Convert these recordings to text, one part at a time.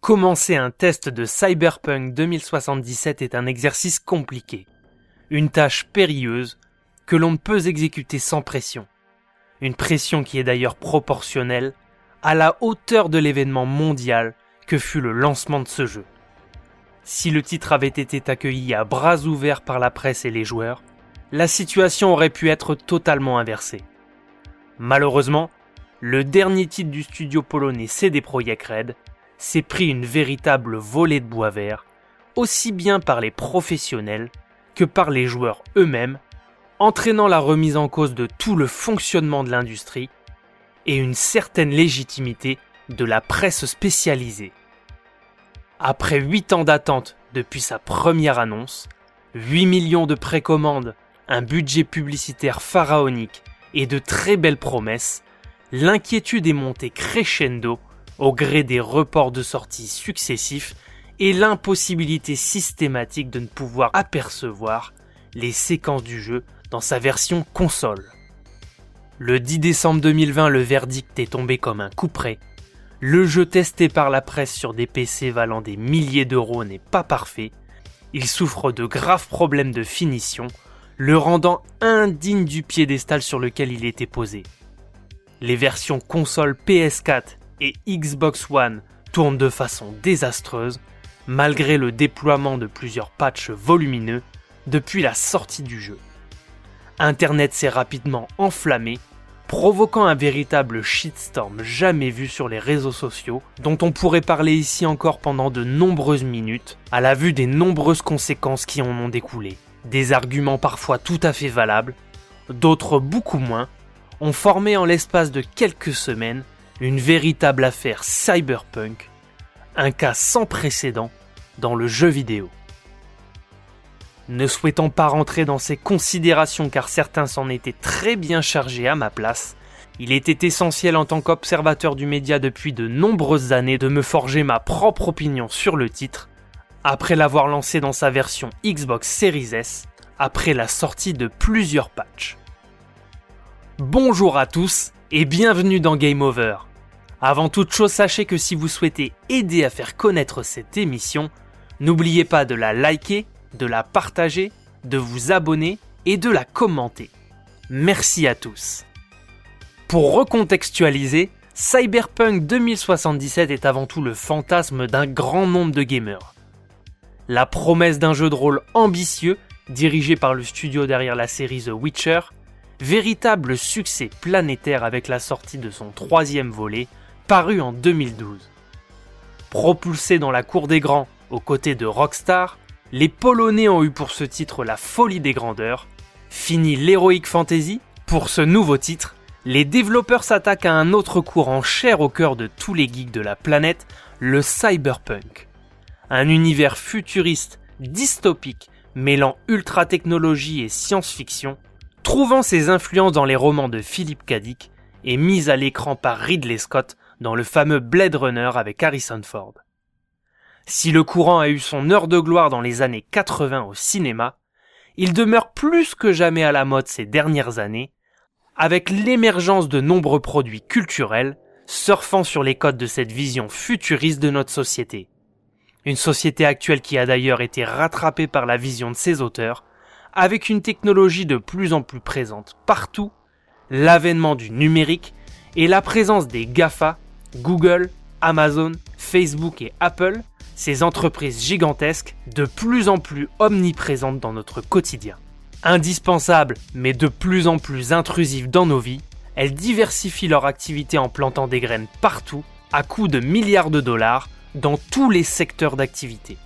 Commencer un test de Cyberpunk 2077 est un exercice compliqué, une tâche périlleuse que l'on ne peut exécuter sans pression. Une pression qui est d'ailleurs proportionnelle à la hauteur de l'événement mondial que fut le lancement de ce jeu. Si le titre avait été accueilli à bras ouverts par la presse et les joueurs, la situation aurait pu être totalement inversée. Malheureusement, le dernier titre du studio polonais CD Projekt Red s'est pris une véritable volée de bois vert, aussi bien par les professionnels que par les joueurs eux-mêmes, entraînant la remise en cause de tout le fonctionnement de l'industrie et une certaine légitimité de la presse spécialisée. Après 8 ans d'attente depuis sa première annonce, 8 millions de précommandes, un budget publicitaire pharaonique et de très belles promesses, l'inquiétude est montée crescendo au gré des reports de sortie successifs et l'impossibilité systématique de ne pouvoir apercevoir les séquences du jeu dans sa version console. Le 10 décembre 2020, le verdict est tombé comme un coup près. Le jeu testé par la presse sur des PC valant des milliers d'euros n'est pas parfait. Il souffre de graves problèmes de finition, le rendant indigne du piédestal sur lequel il était posé. Les versions console PS4 et Xbox One tournent de façon désastreuse, malgré le déploiement de plusieurs patchs volumineux depuis la sortie du jeu. Internet s'est rapidement enflammé, provoquant un véritable shitstorm jamais vu sur les réseaux sociaux, dont on pourrait parler ici encore pendant de nombreuses minutes, à la vue des nombreuses conséquences qui en ont découlé. Des arguments parfois tout à fait valables, d'autres beaucoup moins, ont formé en l'espace de quelques semaines une véritable affaire cyberpunk, un cas sans précédent dans le jeu vidéo. Ne souhaitant pas rentrer dans ces considérations car certains s'en étaient très bien chargés à ma place, il était essentiel en tant qu'observateur du média depuis de nombreuses années de me forger ma propre opinion sur le titre après l'avoir lancé dans sa version Xbox Series S, après la sortie de plusieurs patchs. Bonjour à tous et bienvenue dans Game Over. Avant toute chose, sachez que si vous souhaitez aider à faire connaître cette émission, n'oubliez pas de la liker, de la partager, de vous abonner et de la commenter. Merci à tous. Pour recontextualiser, Cyberpunk 2077 est avant tout le fantasme d'un grand nombre de gamers la promesse d'un jeu de rôle ambitieux, dirigé par le studio derrière la série The Witcher, véritable succès planétaire avec la sortie de son troisième volet, paru en 2012. Propulsé dans la cour des grands aux côtés de Rockstar, les Polonais ont eu pour ce titre la folie des grandeurs. Fini l'heroic fantasy, pour ce nouveau titre, les développeurs s'attaquent à un autre courant cher au cœur de tous les geeks de la planète, le cyberpunk un univers futuriste, dystopique, mêlant ultra-technologie et science-fiction, trouvant ses influences dans les romans de Philip K. Dick et mis à l'écran par Ridley Scott dans le fameux Blade Runner avec Harrison Ford. Si le courant a eu son heure de gloire dans les années 80 au cinéma, il demeure plus que jamais à la mode ces dernières années, avec l'émergence de nombreux produits culturels surfant sur les codes de cette vision futuriste de notre société. Une société actuelle qui a d'ailleurs été rattrapée par la vision de ses auteurs, avec une technologie de plus en plus présente partout, l'avènement du numérique et la présence des GAFA, Google, Amazon, Facebook et Apple, ces entreprises gigantesques de plus en plus omniprésentes dans notre quotidien. Indispensables, mais de plus en plus intrusives dans nos vies, elles diversifient leur activité en plantant des graines partout, à coût de milliards de dollars, dans tous les secteurs d'activité.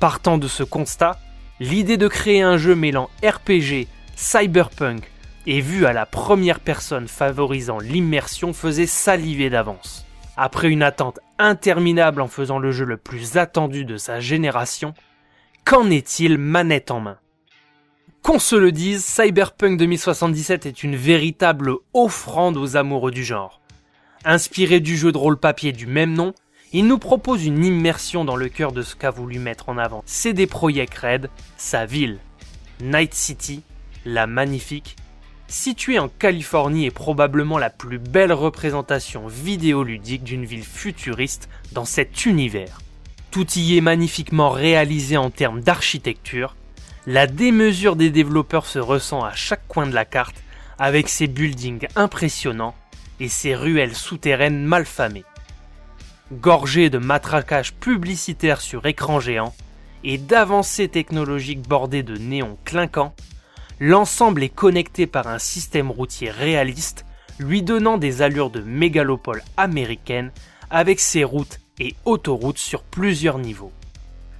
Partant de ce constat, l'idée de créer un jeu mêlant RPG, cyberpunk et vue à la première personne favorisant l'immersion faisait saliver d'avance. Après une attente interminable en faisant le jeu le plus attendu de sa génération, qu'en est-il manette en main? Qu'on se le dise, Cyberpunk 2077 est une véritable offrande aux amoureux du genre. Inspiré du jeu de rôle papier du même nom, il nous propose une immersion dans le cœur de ce qu'a voulu mettre en avant CD Projekt Red, sa ville, Night City, la magnifique, située en Californie est probablement la plus belle représentation vidéoludique d'une ville futuriste dans cet univers. Tout y est magnifiquement réalisé en termes d'architecture, la démesure des développeurs se ressent à chaque coin de la carte avec ses buildings impressionnants et ses ruelles souterraines malfamées. Gorgées de matraquages publicitaires sur écran géant et d'avancées technologiques bordées de néons clinquants, l'ensemble est connecté par un système routier réaliste lui donnant des allures de mégalopole américaine avec ses routes et autoroutes sur plusieurs niveaux.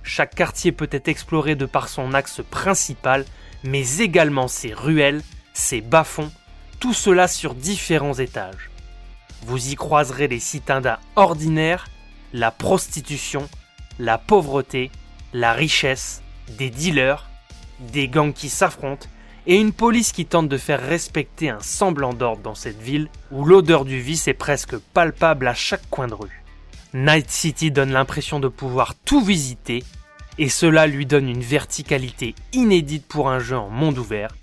Chaque quartier peut être exploré de par son axe principal, mais également ses ruelles, ses bas-fonds, tout cela sur différents étages. Vous y croiserez les citadins ordinaires, la prostitution, la pauvreté, la richesse, des dealers, des gangs qui s'affrontent et une police qui tente de faire respecter un semblant d'ordre dans cette ville où l'odeur du vice est presque palpable à chaque coin de rue. Night City donne l'impression de pouvoir tout visiter et cela lui donne une verticalité inédite pour un jeu en monde ouvert.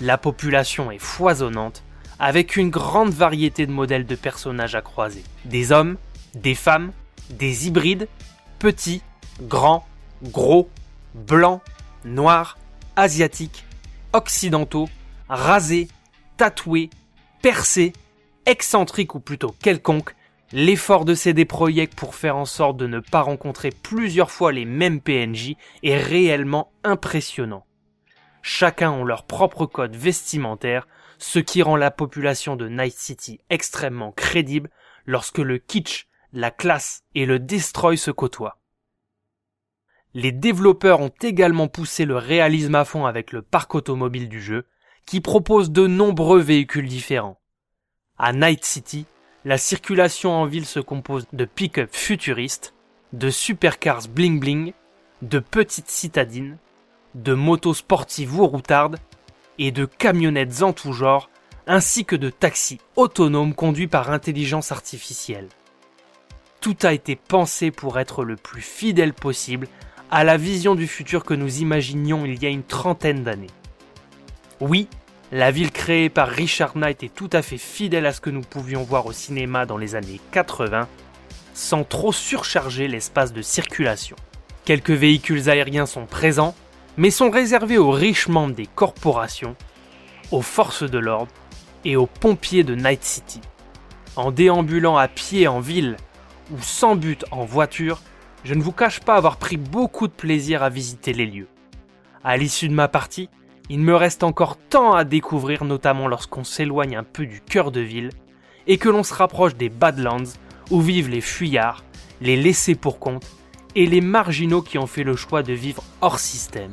La population est foisonnante avec une grande variété de modèles de personnages à croiser. Des hommes, des femmes, des hybrides, petits, grands, gros, blancs, noirs, asiatiques, occidentaux, rasés, tatoués, percés, excentriques ou plutôt quelconques, l'effort de CD Projekt pour faire en sorte de ne pas rencontrer plusieurs fois les mêmes PNJ est réellement impressionnant. Chacun ont leur propre code vestimentaire, ce qui rend la population de Night City extrêmement crédible lorsque le kitsch, la classe et le destroy se côtoient. Les développeurs ont également poussé le réalisme à fond avec le parc automobile du jeu, qui propose de nombreux véhicules différents. À Night City, la circulation en ville se compose de pick-up futuristes, de supercars bling bling, de petites citadines, de motos sportives ou routardes, et de camionnettes en tout genre, ainsi que de taxis autonomes conduits par intelligence artificielle. Tout a été pensé pour être le plus fidèle possible à la vision du futur que nous imaginions il y a une trentaine d'années. Oui, la ville créée par Richard Knight est tout à fait fidèle à ce que nous pouvions voir au cinéma dans les années 80, sans trop surcharger l'espace de circulation. Quelques véhicules aériens sont présents, mais sont réservés aux riches membres des corporations, aux forces de l'ordre et aux pompiers de Night City. En déambulant à pied en ville ou sans but en voiture, je ne vous cache pas avoir pris beaucoup de plaisir à visiter les lieux. À l'issue de ma partie, il me reste encore tant à découvrir, notamment lorsqu'on s'éloigne un peu du cœur de ville et que l'on se rapproche des Badlands où vivent les fuyards, les laissés pour compte et les marginaux qui ont fait le choix de vivre hors système.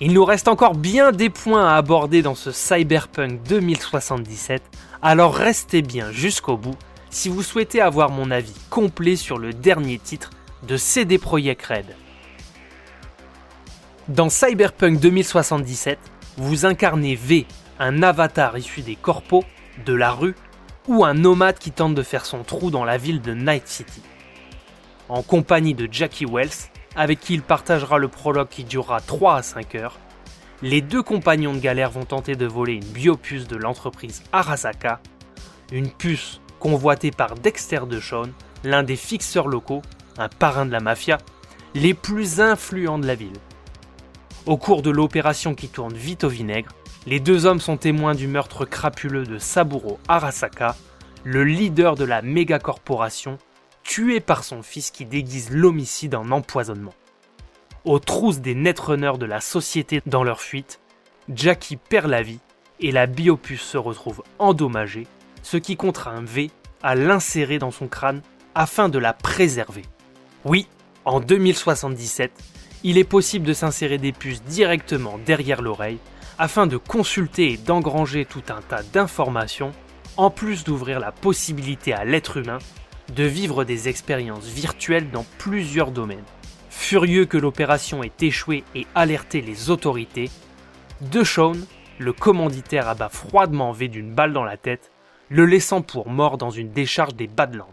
Il nous reste encore bien des points à aborder dans ce Cyberpunk 2077, alors restez bien jusqu'au bout si vous souhaitez avoir mon avis complet sur le dernier titre de CD Projekt Red. Dans Cyberpunk 2077, vous incarnez V, un avatar issu des corpos, de la rue, ou un nomade qui tente de faire son trou dans la ville de Night City. En compagnie de Jackie Wells, avec qui il partagera le prologue qui durera 3 à 5 heures, les deux compagnons de galère vont tenter de voler une biopuce de l'entreprise Arasaka, une puce convoité par Dexter DeShawn, l'un des fixeurs locaux, un parrain de la mafia, les plus influents de la ville. Au cours de l'opération qui tourne vite au vinaigre, les deux hommes sont témoins du meurtre crapuleux de Saburo Arasaka, le leader de la méga corporation, tué par son fils qui déguise l'homicide en empoisonnement. Aux trousses des netrunners de la société dans leur fuite, Jackie perd la vie et la biopuce se retrouve endommagée ce qui contraint V à l'insérer dans son crâne afin de la préserver. Oui, en 2077, il est possible de s'insérer des puces directement derrière l'oreille afin de consulter et d'engranger tout un tas d'informations, en plus d'ouvrir la possibilité à l'être humain de vivre des expériences virtuelles dans plusieurs domaines. Furieux que l'opération ait échoué et alerté les autorités, DeShawn, le commanditaire abat froidement V d'une balle dans la tête le laissant pour mort dans une décharge des Badlands.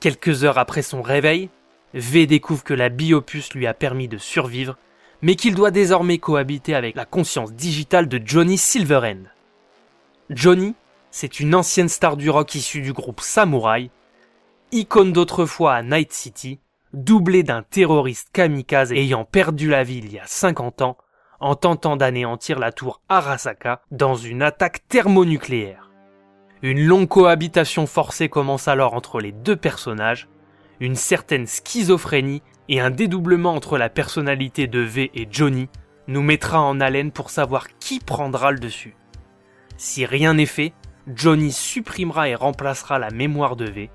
Quelques heures après son réveil, V découvre que la biopuce lui a permis de survivre, mais qu'il doit désormais cohabiter avec la conscience digitale de Johnny Silverhand. Johnny, c'est une ancienne star du rock issue du groupe Samurai, icône d'autrefois à Night City, doublé d'un terroriste kamikaze ayant perdu la ville il y a 50 ans en tentant d'anéantir la tour Arasaka dans une attaque thermonucléaire. Une longue cohabitation forcée commence alors entre les deux personnages, une certaine schizophrénie et un dédoublement entre la personnalité de V et Johnny nous mettra en haleine pour savoir qui prendra le dessus. Si rien n'est fait, Johnny supprimera et remplacera la mémoire de V.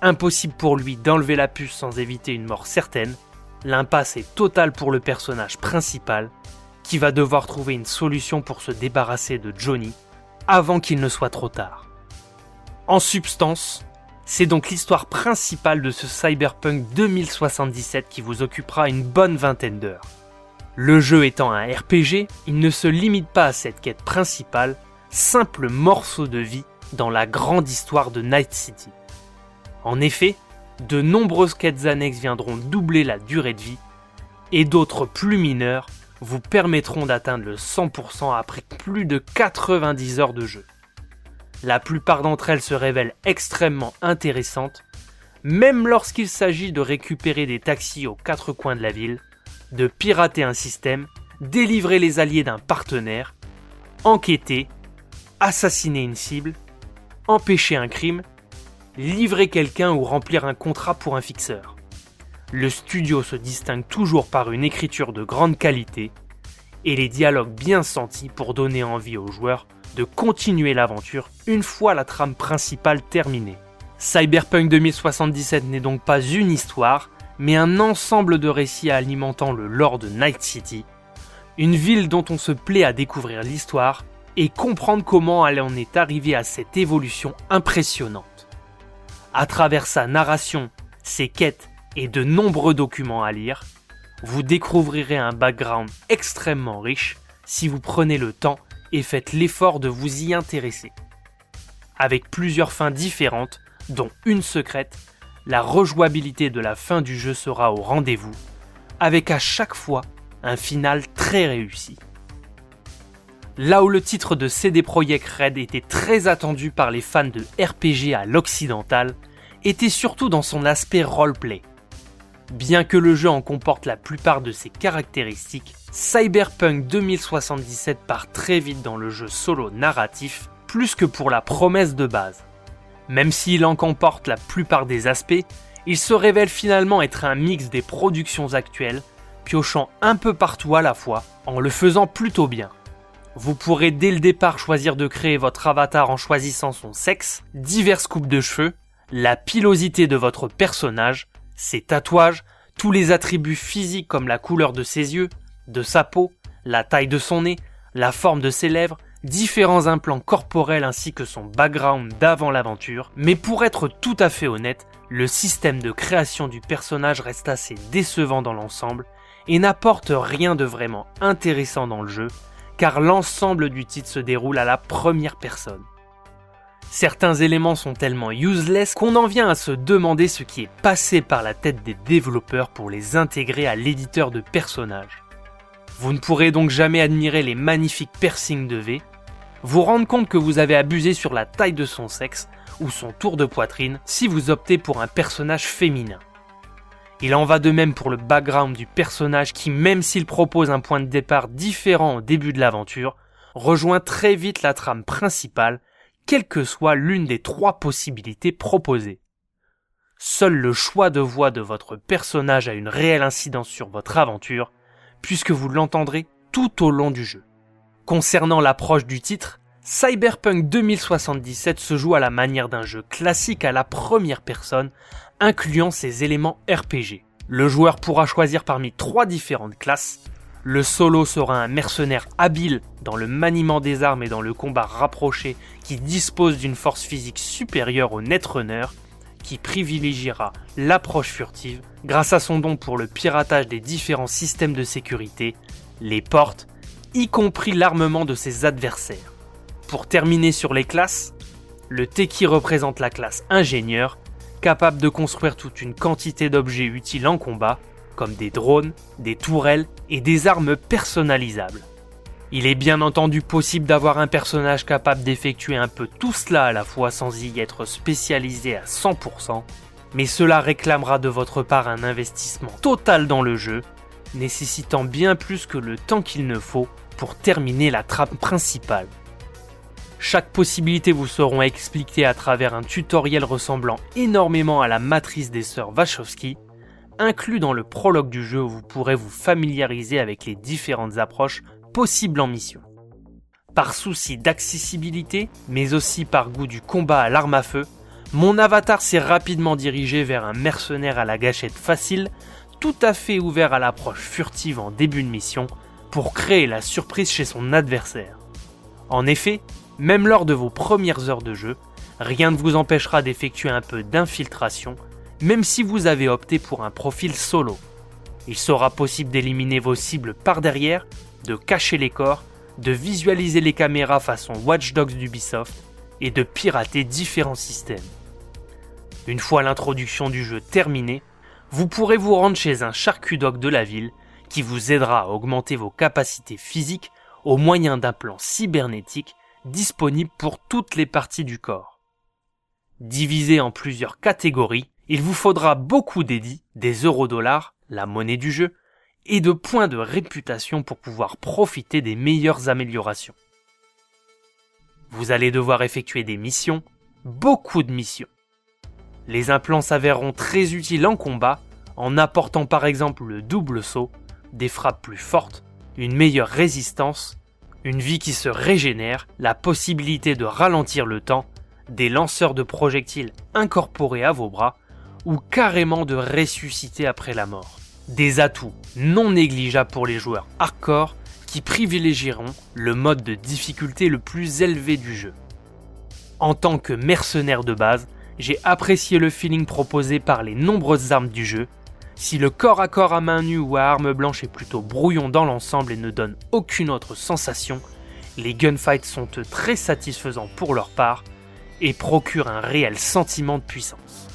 Impossible pour lui d'enlever la puce sans éviter une mort certaine. L'impasse est totale pour le personnage principal, qui va devoir trouver une solution pour se débarrasser de Johnny avant qu'il ne soit trop tard. En substance, c'est donc l'histoire principale de ce Cyberpunk 2077 qui vous occupera une bonne vingtaine d'heures. Le jeu étant un RPG, il ne se limite pas à cette quête principale, simple morceau de vie dans la grande histoire de Night City. En effet, de nombreuses quêtes annexes viendront doubler la durée de vie, et d'autres plus mineures vous permettront d'atteindre le 100% après plus de 90 heures de jeu. La plupart d'entre elles se révèlent extrêmement intéressantes, même lorsqu'il s'agit de récupérer des taxis aux quatre coins de la ville, de pirater un système, délivrer les alliés d'un partenaire, enquêter, assassiner une cible, empêcher un crime, livrer quelqu'un ou remplir un contrat pour un fixeur. Le studio se distingue toujours par une écriture de grande qualité et les dialogues bien sentis pour donner envie aux joueurs de continuer l'aventure une fois la trame principale terminée. Cyberpunk 2077 n'est donc pas une histoire, mais un ensemble de récits alimentant le lore de Night City, une ville dont on se plaît à découvrir l'histoire et comprendre comment elle en est arrivée à cette évolution impressionnante. À travers sa narration, ses quêtes et de nombreux documents à lire, vous découvrirez un background extrêmement riche si vous prenez le temps et faites l'effort de vous y intéresser. Avec plusieurs fins différentes, dont une secrète, la rejouabilité de la fin du jeu sera au rendez-vous, avec à chaque fois un final très réussi. Là où le titre de CD Projekt Red était très attendu par les fans de RPG à l'occidental, était surtout dans son aspect roleplay. Bien que le jeu en comporte la plupart de ses caractéristiques, Cyberpunk 2077 part très vite dans le jeu solo narratif, plus que pour la promesse de base. Même s'il en comporte la plupart des aspects, il se révèle finalement être un mix des productions actuelles, piochant un peu partout à la fois, en le faisant plutôt bien. Vous pourrez dès le départ choisir de créer votre avatar en choisissant son sexe, diverses coupes de cheveux, la pilosité de votre personnage, ses tatouages, tous les attributs physiques comme la couleur de ses yeux, de sa peau, la taille de son nez, la forme de ses lèvres, différents implants corporels ainsi que son background d'avant l'aventure, mais pour être tout à fait honnête, le système de création du personnage reste assez décevant dans l'ensemble et n'apporte rien de vraiment intéressant dans le jeu, car l'ensemble du titre se déroule à la première personne. Certains éléments sont tellement useless qu'on en vient à se demander ce qui est passé par la tête des développeurs pour les intégrer à l'éditeur de personnages. Vous ne pourrez donc jamais admirer les magnifiques piercings de V, vous rendre compte que vous avez abusé sur la taille de son sexe ou son tour de poitrine si vous optez pour un personnage féminin. Il en va de même pour le background du personnage qui, même s'il propose un point de départ différent au début de l'aventure, rejoint très vite la trame principale, quelle que soit l'une des trois possibilités proposées. Seul le choix de voix de votre personnage a une réelle incidence sur votre aventure, puisque vous l'entendrez tout au long du jeu. Concernant l'approche du titre, Cyberpunk 2077 se joue à la manière d'un jeu classique à la première personne, incluant ses éléments RPG. Le joueur pourra choisir parmi trois différentes classes. Le solo sera un mercenaire habile dans le maniement des armes et dans le combat rapproché qui dispose d'une force physique supérieure au Netrunner, qui privilégiera l'approche furtive grâce à son don pour le piratage des différents systèmes de sécurité, les portes, y compris l'armement de ses adversaires. Pour terminer sur les classes, le Teki représente la classe ingénieur capable de construire toute une quantité d'objets utiles en combat, comme des drones, des tourelles et des armes personnalisables. Il est bien entendu possible d'avoir un personnage capable d'effectuer un peu tout cela à la fois sans y être spécialisé à 100%, mais cela réclamera de votre part un investissement total dans le jeu, nécessitant bien plus que le temps qu'il ne faut pour terminer la trappe principale. Chaque possibilité vous seront expliquées à travers un tutoriel ressemblant énormément à la matrice des sœurs Wachowski, inclus dans le prologue du jeu vous pourrez vous familiariser avec les différentes approches possibles en mission. Par souci d'accessibilité, mais aussi par goût du combat à l'arme à feu, mon avatar s'est rapidement dirigé vers un mercenaire à la gâchette facile, tout à fait ouvert à l'approche furtive en début de mission, pour créer la surprise chez son adversaire. En effet, même lors de vos premières heures de jeu, rien ne vous empêchera d'effectuer un peu d'infiltration, même si vous avez opté pour un profil solo. Il sera possible d'éliminer vos cibles par derrière, de cacher les corps, de visualiser les caméras façon Watch Dogs d'Ubisoft et de pirater différents systèmes. Une fois l'introduction du jeu terminée, vous pourrez vous rendre chez un charcudog de la ville qui vous aidera à augmenter vos capacités physiques au moyen d'un plan cybernétique disponible pour toutes les parties du corps. Divisé en plusieurs catégories, il vous faudra beaucoup d'édits, des euros-dollars, la monnaie du jeu, et de points de réputation pour pouvoir profiter des meilleures améliorations. Vous allez devoir effectuer des missions, beaucoup de missions. Les implants s'avéreront très utiles en combat en apportant par exemple le double saut, des frappes plus fortes, une meilleure résistance, une vie qui se régénère, la possibilité de ralentir le temps, des lanceurs de projectiles incorporés à vos bras, ou carrément de ressusciter après la mort. Des atouts non négligeables pour les joueurs hardcore qui privilégieront le mode de difficulté le plus élevé du jeu. En tant que mercenaire de base, j'ai apprécié le feeling proposé par les nombreuses armes du jeu. Si le corps à corps à main nue ou à arme blanche est plutôt brouillon dans l'ensemble et ne donne aucune autre sensation, les gunfights sont très satisfaisants pour leur part et procurent un réel sentiment de puissance.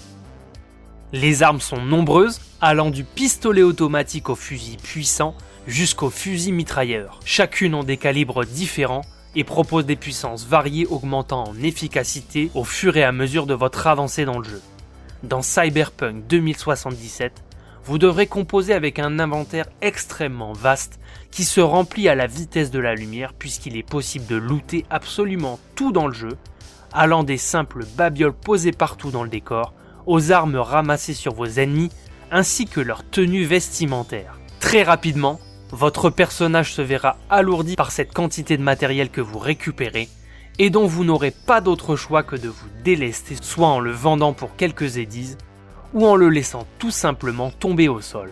Les armes sont nombreuses, allant du pistolet automatique au fusil puissant jusqu'au fusil mitrailleur. Chacune ont des calibres différents et propose des puissances variées augmentant en efficacité au fur et à mesure de votre avancée dans le jeu. Dans Cyberpunk 2077, vous devrez composer avec un inventaire extrêmement vaste qui se remplit à la vitesse de la lumière puisqu'il est possible de looter absolument tout dans le jeu, allant des simples babioles posées partout dans le décor, aux armes ramassées sur vos ennemis, ainsi que leur tenue vestimentaire. Très rapidement, votre personnage se verra alourdi par cette quantité de matériel que vous récupérez et dont vous n'aurez pas d'autre choix que de vous délester soit en le vendant pour quelques édises ou en le laissant tout simplement tomber au sol.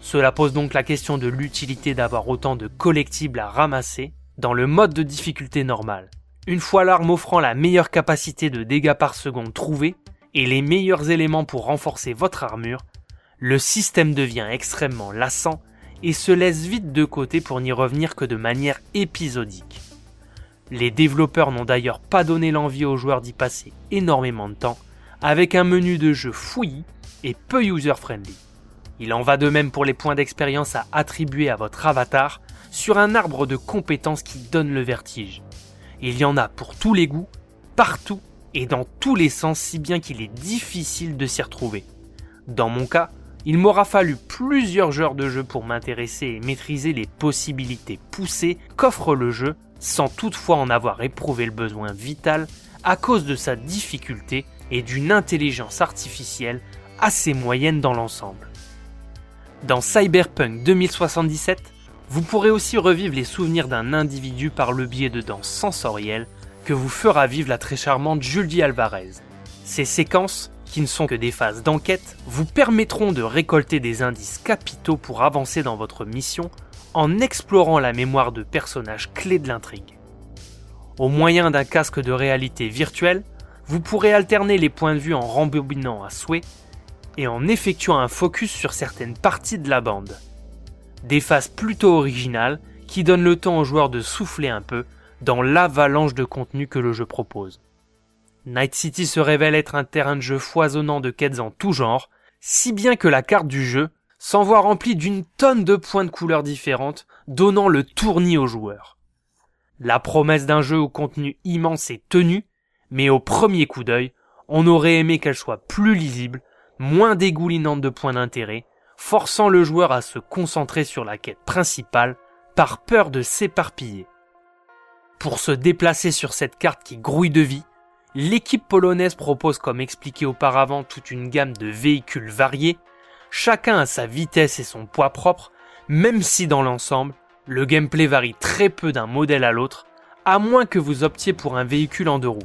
Cela pose donc la question de l'utilité d'avoir autant de collectibles à ramasser dans le mode de difficulté normal. Une fois l'arme offrant la meilleure capacité de dégâts par seconde trouvée et les meilleurs éléments pour renforcer votre armure, le système devient extrêmement lassant et se laisse vite de côté pour n'y revenir que de manière épisodique. Les développeurs n'ont d'ailleurs pas donné l'envie aux joueurs d'y passer énormément de temps, avec un menu de jeu fouillis et peu user-friendly. Il en va de même pour les points d'expérience à attribuer à votre avatar sur un arbre de compétences qui donne le vertige. Il y en a pour tous les goûts, partout et dans tous les sens si bien qu'il est difficile de s'y retrouver. Dans mon cas, il m'aura fallu plusieurs heures de jeu pour m'intéresser et maîtriser les possibilités poussées qu'offre le jeu, sans toutefois en avoir éprouvé le besoin vital à cause de sa difficulté et d'une intelligence artificielle assez moyenne dans l'ensemble. Dans Cyberpunk 2077, vous pourrez aussi revivre les souvenirs d'un individu par le biais de danses sensorielles que vous fera vivre la très charmante Julie Alvarez. Ces séquences qui ne sont que des phases d'enquête, vous permettront de récolter des indices capitaux pour avancer dans votre mission en explorant la mémoire de personnages clés de l'intrigue. Au moyen d'un casque de réalité virtuelle, vous pourrez alterner les points de vue en rembobinant à souhait et en effectuant un focus sur certaines parties de la bande. Des phases plutôt originales qui donnent le temps aux joueurs de souffler un peu dans l'avalanche de contenu que le jeu propose. Night City se révèle être un terrain de jeu foisonnant de quêtes en tout genre, si bien que la carte du jeu s'envoie rempli d'une tonne de points de couleurs différentes, donnant le tournis aux joueurs. La promesse d'un jeu au contenu immense est tenue, mais au premier coup d'œil, on aurait aimé qu'elle soit plus lisible, moins dégoulinante de points d'intérêt, forçant le joueur à se concentrer sur la quête principale par peur de s'éparpiller. Pour se déplacer sur cette carte qui grouille de vie, l'équipe polonaise propose comme expliqué auparavant toute une gamme de véhicules variés, chacun a sa vitesse et son poids propre, même si dans l'ensemble, le gameplay varie très peu d'un modèle à l'autre, à moins que vous optiez pour un véhicule en deux roues.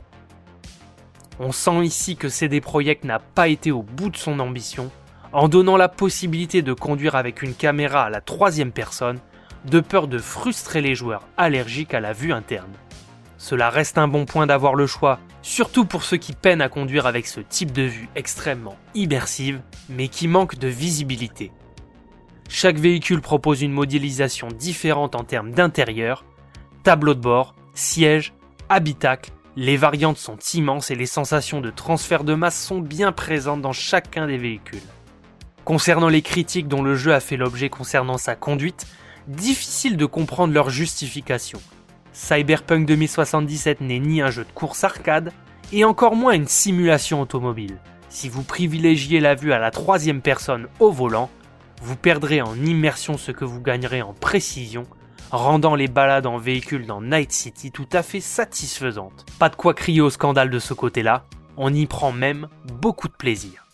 On sent ici que CD Projekt n'a pas été au bout de son ambition, en donnant la possibilité de conduire avec une caméra à la troisième personne, de peur de frustrer les joueurs allergiques à la vue interne. Cela reste un bon point d'avoir le choix, surtout pour ceux qui peinent à conduire avec ce type de vue extrêmement immersive, mais qui manque de visibilité. Chaque véhicule propose une modélisation différente en termes d'intérieur, tableau de bord, siège, habitacle, les variantes sont immenses et les sensations de transfert de masse sont bien présentes dans chacun des véhicules. Concernant les critiques dont le jeu a fait l'objet concernant sa conduite, difficile de comprendre leur justification. Cyberpunk 2077 n'est ni un jeu de course arcade, et encore moins une simulation automobile. Si vous privilégiez la vue à la troisième personne au volant, vous perdrez en immersion ce que vous gagnerez en précision, rendant les balades en véhicule dans Night City tout à fait satisfaisantes. Pas de quoi crier au scandale de ce côté-là, on y prend même beaucoup de plaisir.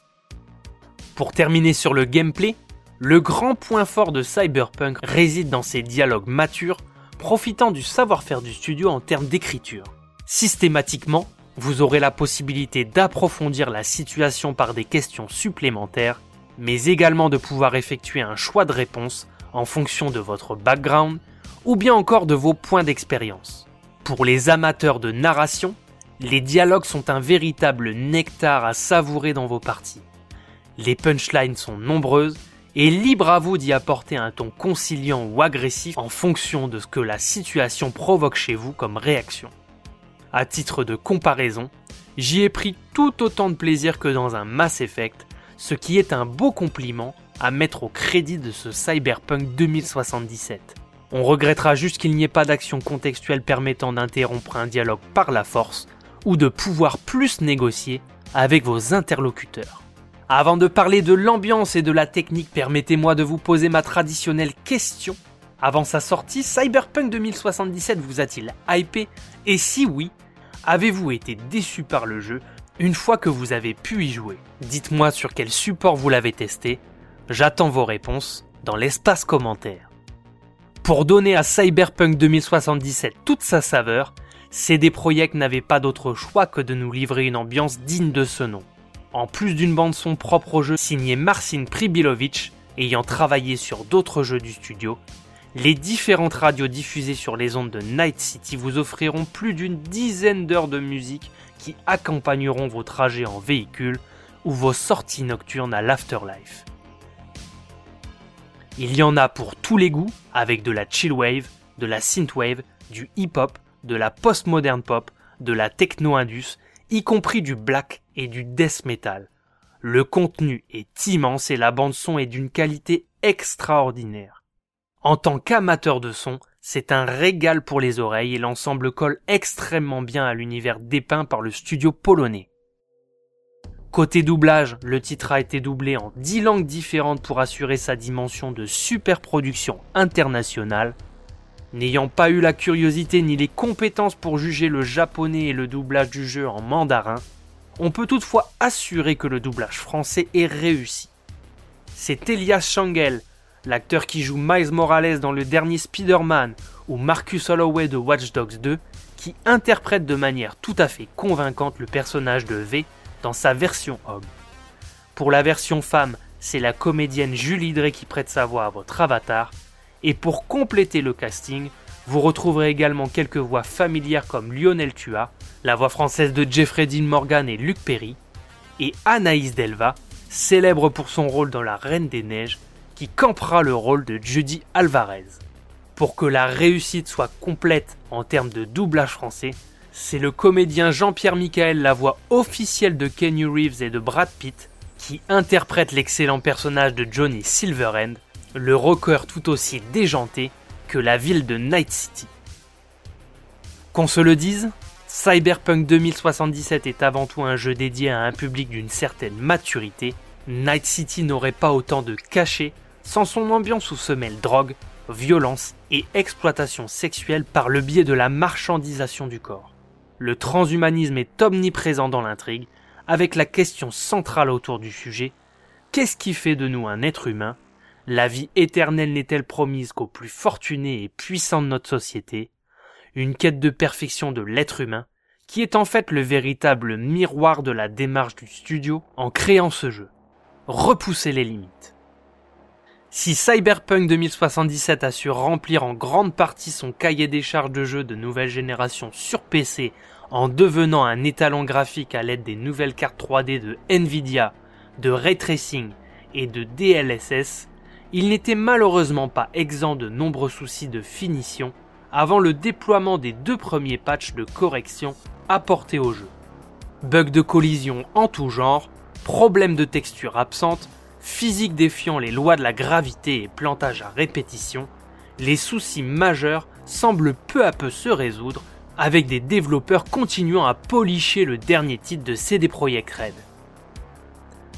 Pour terminer sur le gameplay, le grand point fort de Cyberpunk réside dans ses dialogues matures, profitant du savoir-faire du studio en termes d'écriture. Systématiquement, vous aurez la possibilité d'approfondir la situation par des questions supplémentaires mais également de pouvoir effectuer un choix de réponse en fonction de votre background ou bien encore de vos points d'expérience. Pour les amateurs de narration, les dialogues sont un véritable nectar à savourer dans vos parties. Les punchlines sont nombreuses et libre à vous d'y apporter un ton conciliant ou agressif en fonction de ce que la situation provoque chez vous comme réaction. À titre de comparaison, j'y ai pris tout autant de plaisir que dans un Mass Effect ce qui est un beau compliment à mettre au crédit de ce Cyberpunk 2077. On regrettera juste qu'il n'y ait pas d'action contextuelle permettant d'interrompre un dialogue par la force ou de pouvoir plus négocier avec vos interlocuteurs. Avant de parler de l'ambiance et de la technique, permettez-moi de vous poser ma traditionnelle question. Avant sa sortie, Cyberpunk 2077 vous a-t-il hypé? Et si oui, avez-vous été déçu par le jeu une fois que vous avez pu y jouer, dites-moi sur quel support vous l'avez testé. J'attends vos réponses dans l'espace commentaire. Pour donner à Cyberpunk 2077 toute sa saveur, CD Projekt n'avait pas d'autre choix que de nous livrer une ambiance digne de ce nom. En plus d'une bande son propre au jeu signée Marcin Pribilovic, ayant travaillé sur d'autres jeux du studio, les différentes radios diffusées sur les ondes de Night City vous offriront plus d'une dizaine d'heures de musique qui accompagneront vos trajets en véhicule ou vos sorties nocturnes à l'afterlife. Il y en a pour tous les goûts, avec de la chill wave, de la synthwave, du hip-hop, de la post-modern pop, de la techno-indus, y compris du black et du death metal. Le contenu est immense et la bande son est d'une qualité extraordinaire. En tant qu'amateur de son, c'est un régal pour les oreilles et l'ensemble colle extrêmement bien à l'univers dépeint par le studio polonais. Côté doublage, le titre a été doublé en 10 langues différentes pour assurer sa dimension de super production internationale. N'ayant pas eu la curiosité ni les compétences pour juger le japonais et le doublage du jeu en mandarin, on peut toutefois assurer que le doublage français est réussi. C'est Elias Shangel, l'acteur qui joue Miles Morales dans le dernier Spider-Man ou Marcus Holloway de Watch Dogs 2, qui interprète de manière tout à fait convaincante le personnage de V dans sa version homme. Pour la version femme, c'est la comédienne Julie Drey qui prête sa voix à votre avatar, et pour compléter le casting, vous retrouverez également quelques voix familières comme Lionel Tua, la voix française de Jeffrey Dean Morgan et Luc Perry, et Anaïs Delva, célèbre pour son rôle dans La Reine des Neiges, qui campera le rôle de Judy Alvarez. Pour que la réussite soit complète en termes de doublage français, c'est le comédien Jean-Pierre Michael, la voix officielle de Kenny Reeves et de Brad Pitt, qui interprète l'excellent personnage de Johnny Silverhand, le rocker tout aussi déjanté que la ville de Night City. Qu'on se le dise, Cyberpunk 2077 est avant tout un jeu dédié à un public d'une certaine maturité. Night City n'aurait pas autant de cachet sans son ambiance où se mêlent drogue, violence et exploitation sexuelle par le biais de la marchandisation du corps. Le transhumanisme est omniprésent dans l'intrigue, avec la question centrale autour du sujet qu'est-ce qui fait de nous un être humain La vie éternelle n'est-elle promise qu'aux plus fortunés et puissants de notre société? Une quête de perfection de l'être humain, qui est en fait le véritable miroir de la démarche du studio en créant ce jeu. Repousser les limites. Si Cyberpunk 2077 a su remplir en grande partie son cahier des charges de jeux de nouvelle génération sur PC en devenant un étalon graphique à l'aide des nouvelles cartes 3D de Nvidia, de Ray Tracing et de DLSS, il n'était malheureusement pas exempt de nombreux soucis de finition avant le déploiement des deux premiers patchs de correction apportés au jeu. Bugs de collision en tout genre, problèmes de texture absentes, physique défiant les lois de la gravité et plantage à répétition, les soucis majeurs semblent peu à peu se résoudre avec des développeurs continuant à policher le dernier titre de CD Projekt Red.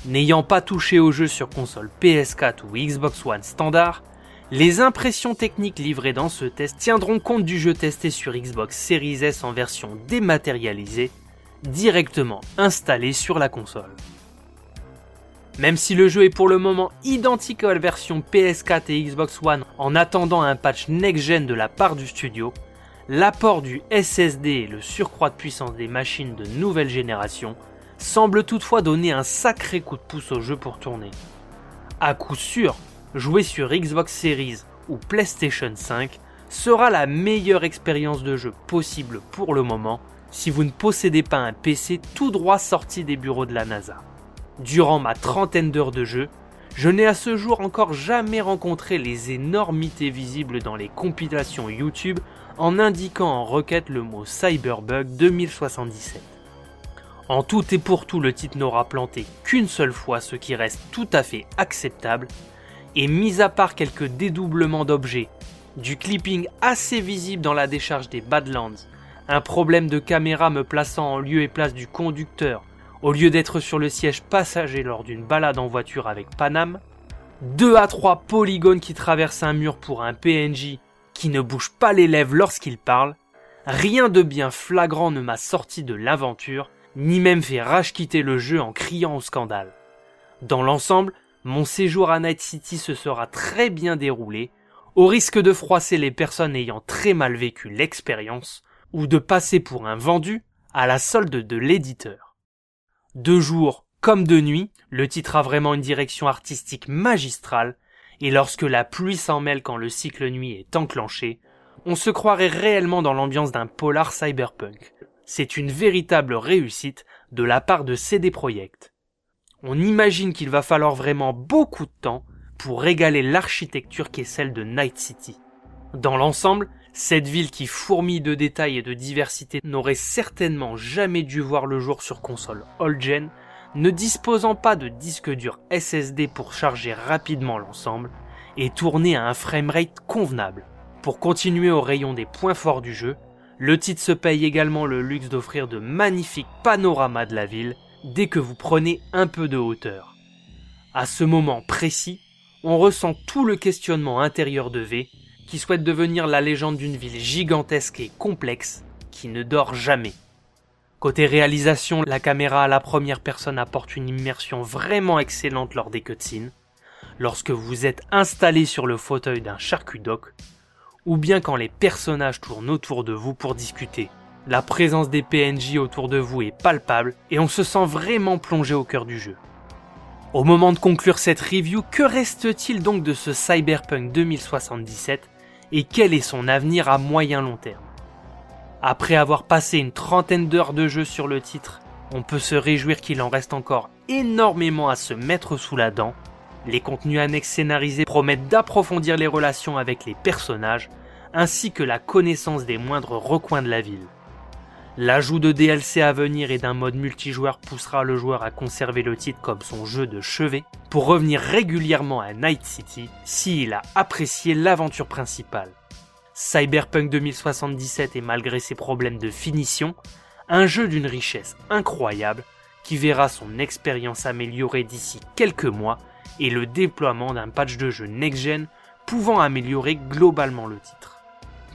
N'ayant pas touché au jeu sur console PS4 ou Xbox One standard, les impressions techniques livrées dans ce test tiendront compte du jeu testé sur Xbox Series S en version dématérialisée, directement installé sur la console. Même si le jeu est pour le moment identique à la version PS4 et Xbox One en attendant un patch next-gen de la part du studio, l'apport du SSD et le surcroît de puissance des machines de nouvelle génération semble toutefois donner un sacré coup de pouce au jeu pour tourner. À coup sûr, jouer sur Xbox Series ou PlayStation 5 sera la meilleure expérience de jeu possible pour le moment si vous ne possédez pas un PC tout droit sorti des bureaux de la NASA. Durant ma trentaine d'heures de jeu, je n'ai à ce jour encore jamais rencontré les énormités visibles dans les compilations YouTube en indiquant en requête le mot Cyberbug 2077. En tout et pour tout, le titre n'aura planté qu'une seule fois, ce qui reste tout à fait acceptable, et mis à part quelques dédoublements d'objets, du clipping assez visible dans la décharge des Badlands, un problème de caméra me plaçant en lieu et place du conducteur au lieu d'être sur le siège passager lors d'une balade en voiture avec Panam, 2 à 3 polygones qui traversent un mur pour un PNJ qui ne bouge pas les lèvres lorsqu'il parle, rien de bien flagrant ne m'a sorti de l'aventure, ni même fait rage quitter le jeu en criant au scandale. Dans l'ensemble, mon séjour à Night City se sera très bien déroulé, au risque de froisser les personnes ayant très mal vécu l'expérience, ou de passer pour un vendu à la solde de l'éditeur. De jour comme de nuit, le titre a vraiment une direction artistique magistrale, et lorsque la pluie s'en mêle quand le cycle nuit est enclenché, on se croirait réellement dans l'ambiance d'un polar cyberpunk. C'est une véritable réussite de la part de CD Projekt on imagine qu'il va falloir vraiment beaucoup de temps pour régaler l'architecture qui est celle de Night City. Dans l'ensemble, cette ville qui fourmille de détails et de diversité n'aurait certainement jamais dû voir le jour sur console old-gen, ne disposant pas de disque dur SSD pour charger rapidement l'ensemble et tourner à un framerate convenable. Pour continuer au rayon des points forts du jeu, le titre se paye également le luxe d'offrir de magnifiques panoramas de la ville dès que vous prenez un peu de hauteur. À ce moment précis, on ressent tout le questionnement intérieur de V, qui souhaite devenir la légende d'une ville gigantesque et complexe, qui ne dort jamais. Côté réalisation, la caméra à la première personne apporte une immersion vraiment excellente lors des cutscenes, lorsque vous êtes installé sur le fauteuil d'un charcudoc, ou bien quand les personnages tournent autour de vous pour discuter. La présence des PNJ autour de vous est palpable et on se sent vraiment plongé au cœur du jeu. Au moment de conclure cette review, que reste-t-il donc de ce Cyberpunk 2077 et quel est son avenir à moyen long terme? Après avoir passé une trentaine d'heures de jeu sur le titre, on peut se réjouir qu'il en reste encore énormément à se mettre sous la dent. Les contenus annexes scénarisés promettent d'approfondir les relations avec les personnages, ainsi que la connaissance des moindres recoins de la ville L'ajout de DLC à venir et d'un mode multijoueur poussera le joueur à conserver le titre comme son jeu de chevet pour revenir régulièrement à Night City s'il a apprécié l'aventure principale. Cyberpunk 2077 est malgré ses problèmes de finition, un jeu d'une richesse incroyable qui verra son expérience améliorée d'ici quelques mois et le déploiement d'un patch de jeu next-gen pouvant améliorer globalement le titre.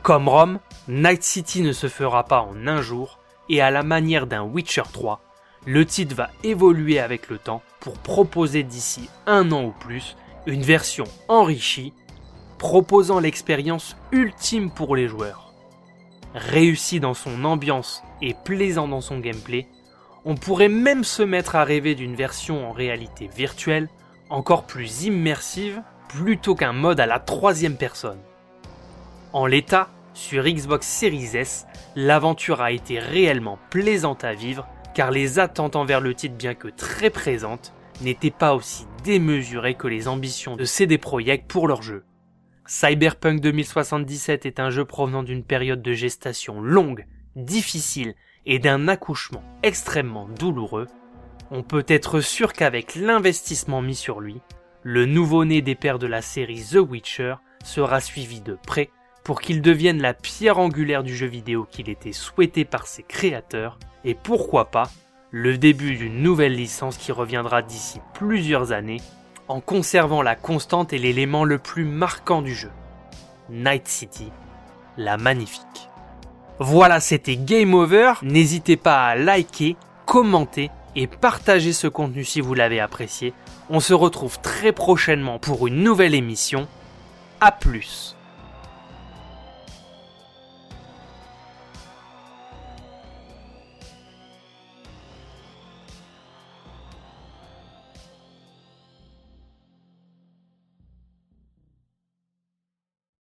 Comme Rome, Night City ne se fera pas en un jour, et à la manière d'un Witcher 3, le titre va évoluer avec le temps pour proposer d'ici un an ou plus une version enrichie, proposant l'expérience ultime pour les joueurs. Réussi dans son ambiance et plaisant dans son gameplay, on pourrait même se mettre à rêver d'une version en réalité virtuelle, encore plus immersive, plutôt qu'un mode à la troisième personne. En l'état, sur Xbox Series S, l'aventure a été réellement plaisante à vivre car les attentes envers le titre bien que très présentes n'étaient pas aussi démesurées que les ambitions de CD Projekt pour leur jeu. Cyberpunk 2077 est un jeu provenant d'une période de gestation longue, difficile et d'un accouchement extrêmement douloureux. On peut être sûr qu'avec l'investissement mis sur lui, le nouveau-né des pères de la série The Witcher sera suivi de près pour qu'il devienne la pierre angulaire du jeu vidéo qu'il était souhaité par ses créateurs, et pourquoi pas le début d'une nouvelle licence qui reviendra d'ici plusieurs années, en conservant la constante et l'élément le plus marquant du jeu. Night City, la magnifique. Voilà, c'était Game Over. N'hésitez pas à liker, commenter et partager ce contenu si vous l'avez apprécié. On se retrouve très prochainement pour une nouvelle émission. A plus